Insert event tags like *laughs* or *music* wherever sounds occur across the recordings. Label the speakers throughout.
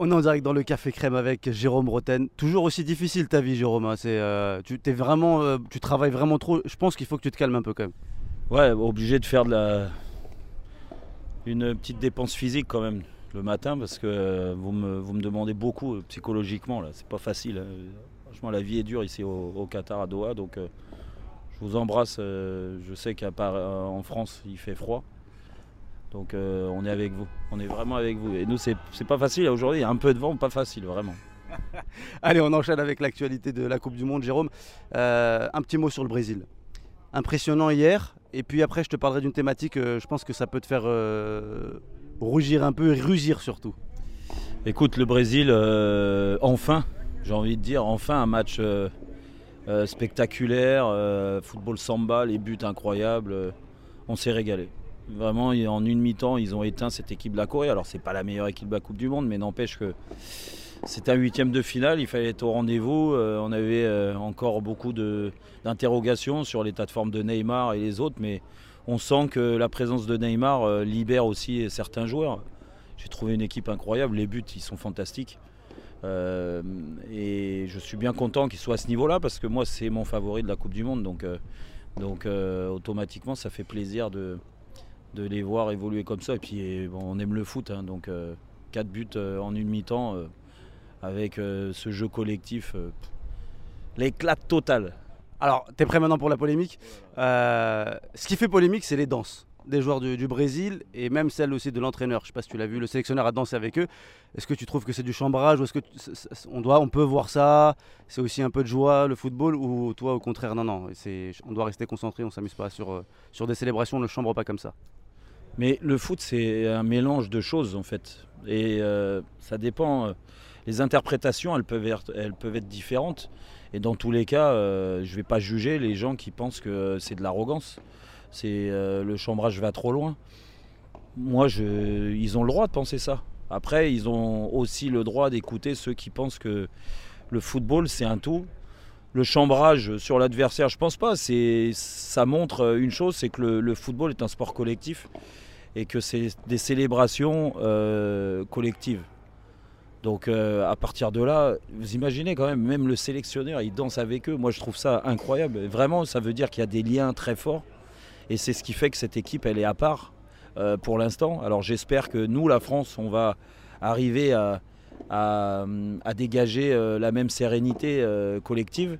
Speaker 1: On est en direct dans le Café Crème avec Jérôme Roten. Toujours aussi difficile ta vie, Jérôme. hein. C'est, euh, tu, vraiment, euh, tu travailles vraiment trop. Je pense qu'il faut que tu te calmes un peu quand même.
Speaker 2: Ouais, obligé de faire une petite dépense physique quand même le matin parce que euh, vous me, demandez beaucoup psychologiquement là. C'est pas facile. hein. Franchement, la vie est dure ici au, Qatar à Doha, donc je vous embrasse. je sais qu'à part en France, il fait froid. Donc euh, on est avec vous, on est vraiment avec vous. Et nous, c'est pas facile aujourd'hui, il y a un peu de vent, pas facile, vraiment. *laughs*
Speaker 1: Allez, on enchaîne avec l'actualité de la Coupe du Monde, Jérôme. Euh, un petit mot sur le Brésil. Impressionnant hier. Et puis après, je te parlerai d'une thématique. euh, je pense que ça peut te faire euh, rougir un peu et rugir surtout.
Speaker 2: Écoute, le Brésil, enfin, j'ai envie de dire, enfin un match spectaculaire, football samba, les buts incroyables, on s'est régalé. Vraiment, en une mi-temps, ils ont éteint cette équipe de la Corée. Alors, c'est pas la meilleure équipe de la Coupe du Monde, mais n'empêche que c'est un huitième de finale, il fallait être au rendez-vous. Euh, on avait euh, encore beaucoup d'interrogations sur l'état de forme de Neymar et les autres, mais on sent que la présence de Neymar euh, libère aussi certains joueurs. J'ai trouvé une équipe incroyable, les buts ils sont fantastiques. Et je suis bien content qu'il soit à ce niveau-là parce que moi c'est mon favori de la Coupe du Monde. Donc, donc automatiquement ça fait plaisir de, de les voir évoluer comme ça. Et puis on aime le foot, hein, donc 4 buts euh, en une mi-temps euh, avec euh, ce jeu collectif. euh, L'éclat total.
Speaker 1: Alors, t'es prêt maintenant pour la polémique? Euh, Ce qui fait polémique, c'est les danses des joueurs du, Brésil et même celle aussi de l'entraîneur. Je sais pas si tu l'as vu, le sélectionneur a dansé avec eux. Est-ce que tu trouves que c'est du chambrage ou est-ce que on doit, on peut voir ça C'est aussi un peu de joie le football ou toi au contraire non non, on doit rester concentré, on s'amuse pas sur euh, sur des célébrations, on ne chambre pas comme ça.
Speaker 2: Mais le foot, c'est un mélange de choses en fait. Et euh, ça dépend. euh, Les interprétations, elles peuvent être, différentes. Et dans tous les cas, je ne vais pas juger les gens qui pensent que c'est de l'arrogance. C'est euh, le chambrage va trop loin. Moi, je, ils ont le droit de penser ça. Après, ils ont aussi le droit d'écouter ceux qui pensent que le football, c'est un tout. Le chambrage sur l'adversaire, je pense pas. Ça montre une chose, c'est que le- le football est un sport collectif et que c'est des célébrations euh, collectives. Donc euh, à partir de là, vous imaginez quand même, même le sélectionneur, il danse avec eux. Moi, je trouve ça incroyable. Vraiment, ça veut dire qu'il y a des liens très forts. Et c'est ce qui fait que cette équipe, elle est à part euh, pour l'instant. Alors j'espère que nous, la France, on va arriver à, dégager euh, la même sérénité euh, collective.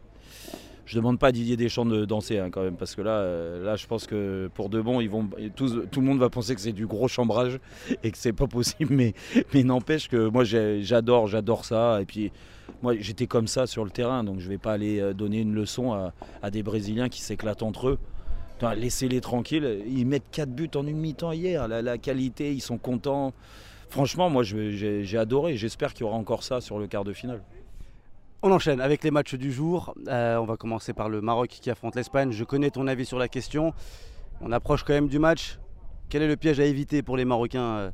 Speaker 2: Je demande pas à Didier Deschamps de danser hein, quand même, parce que là, là, je pense que pour de bon, ils vont, tout le monde va penser que c'est du gros chambrage *laughs* et que c'est pas possible. Mais, mais n'empêche que moi, j'adore, j'adore ça. Et puis, moi, j'étais comme ça sur le terrain, donc je vais pas aller donner une leçon à des Brésiliens qui s'éclatent entre eux. Laissez-les tranquilles. Ils mettent 4 buts en une mi-temps hier. La, la qualité, ils sont contents. Franchement, moi, j'ai adoré. J'espère qu'il y aura encore ça sur le quart de finale.
Speaker 1: On enchaîne avec les matchs du jour. Euh, on va commencer par le Maroc qui affronte l'Espagne. Je connais ton avis sur la question. On approche quand même du match. Quel est le piège à éviter pour les Marocains euh,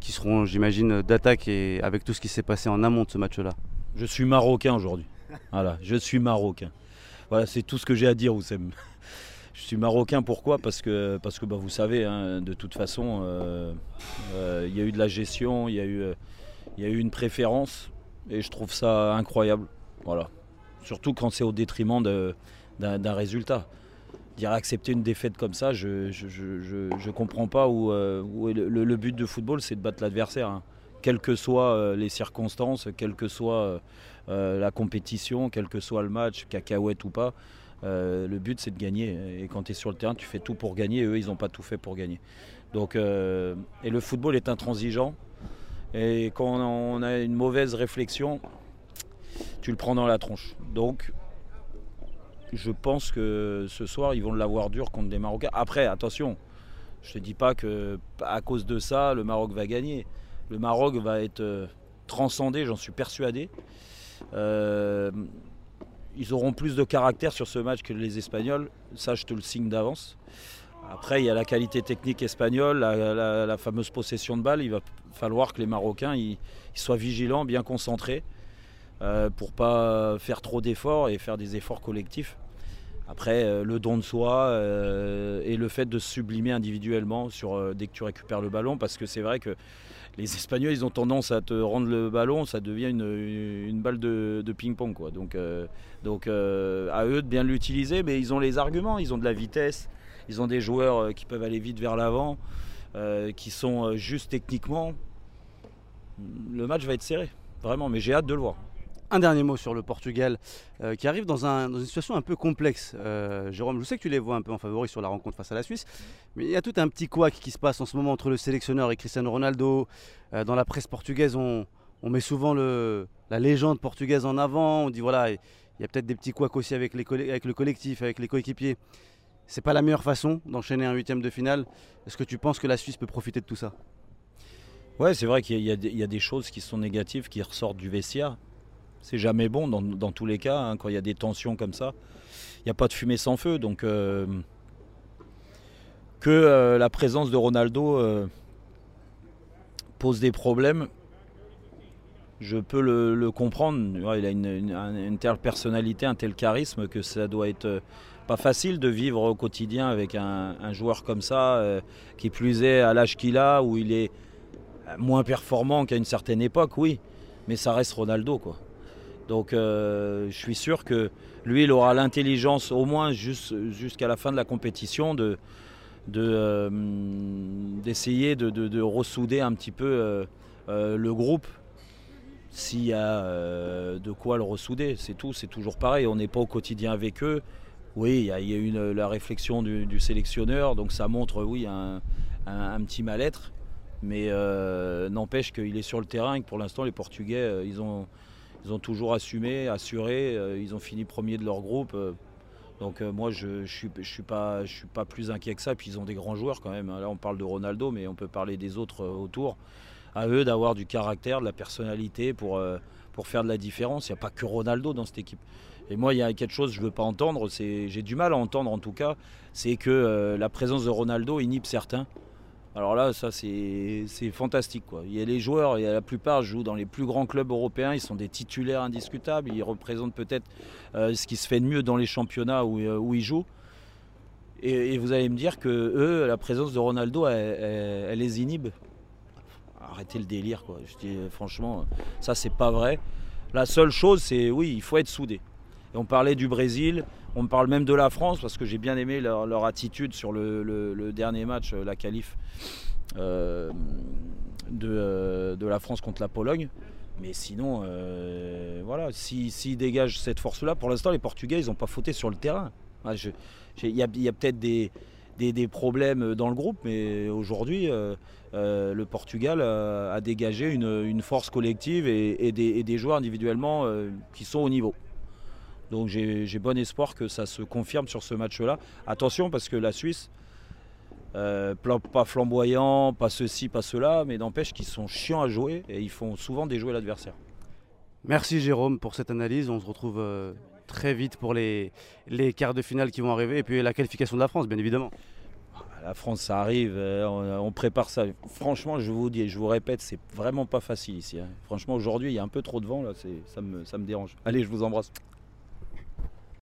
Speaker 1: qui seront, j'imagine, d'attaque et avec tout ce qui s'est passé en amont de ce match-là?
Speaker 2: Je suis marocain aujourd'hui. Voilà, je suis marocain. Voilà, c'est tout ce que j'ai à dire, Oussem. Je suis marocain pourquoi? Parce que, parce que bah, vous savez, hein, de toute façon, euh, euh, il y a eu de la gestion, il y, a eu, euh, y a eu une préférence, et je trouve ça incroyable. Voilà. Surtout quand c'est au détriment d'un résultat. Dire accepter une défaite comme ça, je ne je, je, je- comprends pas où, le, but de football, c'est de battre l'adversaire. hein. Quelles que soient les circonstances, quelle que soit la compétition, quel que soit le match, cacahuète ou pas, euh, le but c'est de gagner. Et quand tu es sur le terrain, tu fais tout pour gagner. Eux, ils n'ont pas tout fait pour gagner. Donc, euh, et le football est intransigeant. Et quand on a une mauvaise réflexion, tu le prends dans la tronche. Donc, je pense que ce soir, ils vont l'avoir dur contre des Marocains. Après, attention, je ne te dis pas que à cause de ça, le Maroc va gagner. Le Maroc va être euh, transcendé, j'en suis persuadé. Ils auront plus de caractère sur ce match que les Espagnols, ça je te le signe d'avance. Après, il y a la qualité technique espagnole, la, fameuse possession de balle. Il va falloir que les Marocains soient vigilants, bien concentrés, euh, pour pas faire trop d'efforts et faire des efforts collectifs. Après, le don de soi et le fait de se sublimer individuellement sur, dès que tu récupères le ballon, parce que c'est vrai que les *laughs* Espagnols, ils ont tendance à te rendre le ballon, ça devient une, balle de, ping-pong. Quoi. Donc, euh, donc euh, à eux de bien l'utiliser, mais ils ont les arguments, ils ont de la vitesse, ils ont des joueurs euh, qui peuvent aller vite vers l'avant, qui sont juste techniquement. Le match va être serré, vraiment, mais j'ai hâte de le voir.
Speaker 1: Un dernier mot sur le Portugal euh, qui arrive dans, une situation un peu complexe. Euh, Jérôme, je sais que tu les vois un peu en favori sur la rencontre face à la Suisse, mais il y a tout un petit couac qui se passe en ce moment entre le sélectionneur et Cristiano Ronaldo. Euh, dans la presse portugaise, on, met souvent la légende portugaise en avant. On dit voilà, il y a peut-être des petits couacs aussi avec, le collectif, avec les coéquipiers. C'est pas la meilleure façon d'enchaîner un huitième de finale. Est-ce que tu penses que la Suisse peut profiter de tout ça?
Speaker 2: Ouais, c'est vrai qu'il y, a des choses qui sont négatives qui ressortent du vestiaire. C'est jamais bon dans, tous les cas, hein, quand il y a des tensions comme ça. Il n'y a pas de fumée sans feu. Donc euh, que euh, la présence de Ronaldo euh, pose des problèmes, je peux le, comprendre. il a une, telle personnalité, un tel charisme que ça doit être pas facile de vivre au quotidien avec un, un joueur comme ça, qui plus est à l'âge qu'il a, où il est moins performant qu'à une certaine époque, oui, mais ça reste Ronaldo quoi. Donc euh, je suis sûr que lui, il aura l'intelligence au moins jusqu'à la fin de la compétition de, euh, d'essayer de, ressouder un petit peu euh, le groupe s'il y a de quoi le ressouder. C'est tout, c'est toujours pareil. On n'est pas au quotidien avec eux. Oui, il y a, eu la réflexion du, sélectionneur, donc ça montre, oui, un, petit mal-être. Mais n'empêche qu'il est sur le terrain et que pour l'instant, les Portugais, ils ont ils ont toujours assumé, assuré. Euh, ils ont fini premier de leur groupe. Euh. donc euh, moi, je ne suis, pas, suis pas plus inquiet que ça. Puis ils ont des grands joueurs quand même. Là, on parle de Ronaldo, mais on peut parler des autres autour. À eux d'avoir du caractère, de la personnalité pour, pour faire de la différence. Il n'y a pas que Ronaldo dans cette équipe. Et moi, il y a quelque chose que je ne veux pas entendre, j'ai du mal à entendre en tout cas, c'est que la présence de Ronaldo inhibe certains. Alors là, ça c'est fantastique. Il y a les joueurs, a la plupart jouent dans les plus grands clubs européens, ils sont des titulaires indiscutables, ils représentent peut-être euh, ce qui se fait de mieux dans les championnats où, euh, où ils jouent. Et, vous allez me dire que eux, la présence de Ronaldo, elle, les inhibe. Arrêtez le délire, quoi. Je dis franchement, ça c'est pas vrai. La seule chose, c'est oui, il faut être soudé. On parlait du Brésil, on parle même de la France parce que j'ai bien aimé leur, attitude sur le, dernier match, euh, la qualif euh, euh, de, la France contre la Pologne. Mais sinon, voilà, s'ils si, dégagent cette force-là, pour l'instant, les Portugais, ils n'ont pas fauté sur le terrain. Il y a, peut-être des, problèmes dans le groupe, mais aujourd'hui, le Portugal a, dégagé une, force collective et, des, joueurs individuellement qui sont au niveau. Donc j'ai bon espoir que ça se confirme sur ce match-là. Attention parce que la Suisse, euh, pas flamboyant, pas ceci, pas cela, mais n'empêche qu'ils sont chiants à jouer et ils font souvent déjouer l'adversaire.
Speaker 1: Merci Jérôme pour cette analyse. On se retrouve euh, très vite pour les, les quarts de finale qui vont arriver et puis la qualification de la France, bien évidemment.
Speaker 2: La France, ça arrive, euh, on, prépare ça. Franchement, je vous dis, je vous répète, c'est vraiment pas facile ici. Hein. Franchement, aujourd'hui, il y a un peu trop de vent, là, ça me, ça me dérange. Allez, je vous embrasse.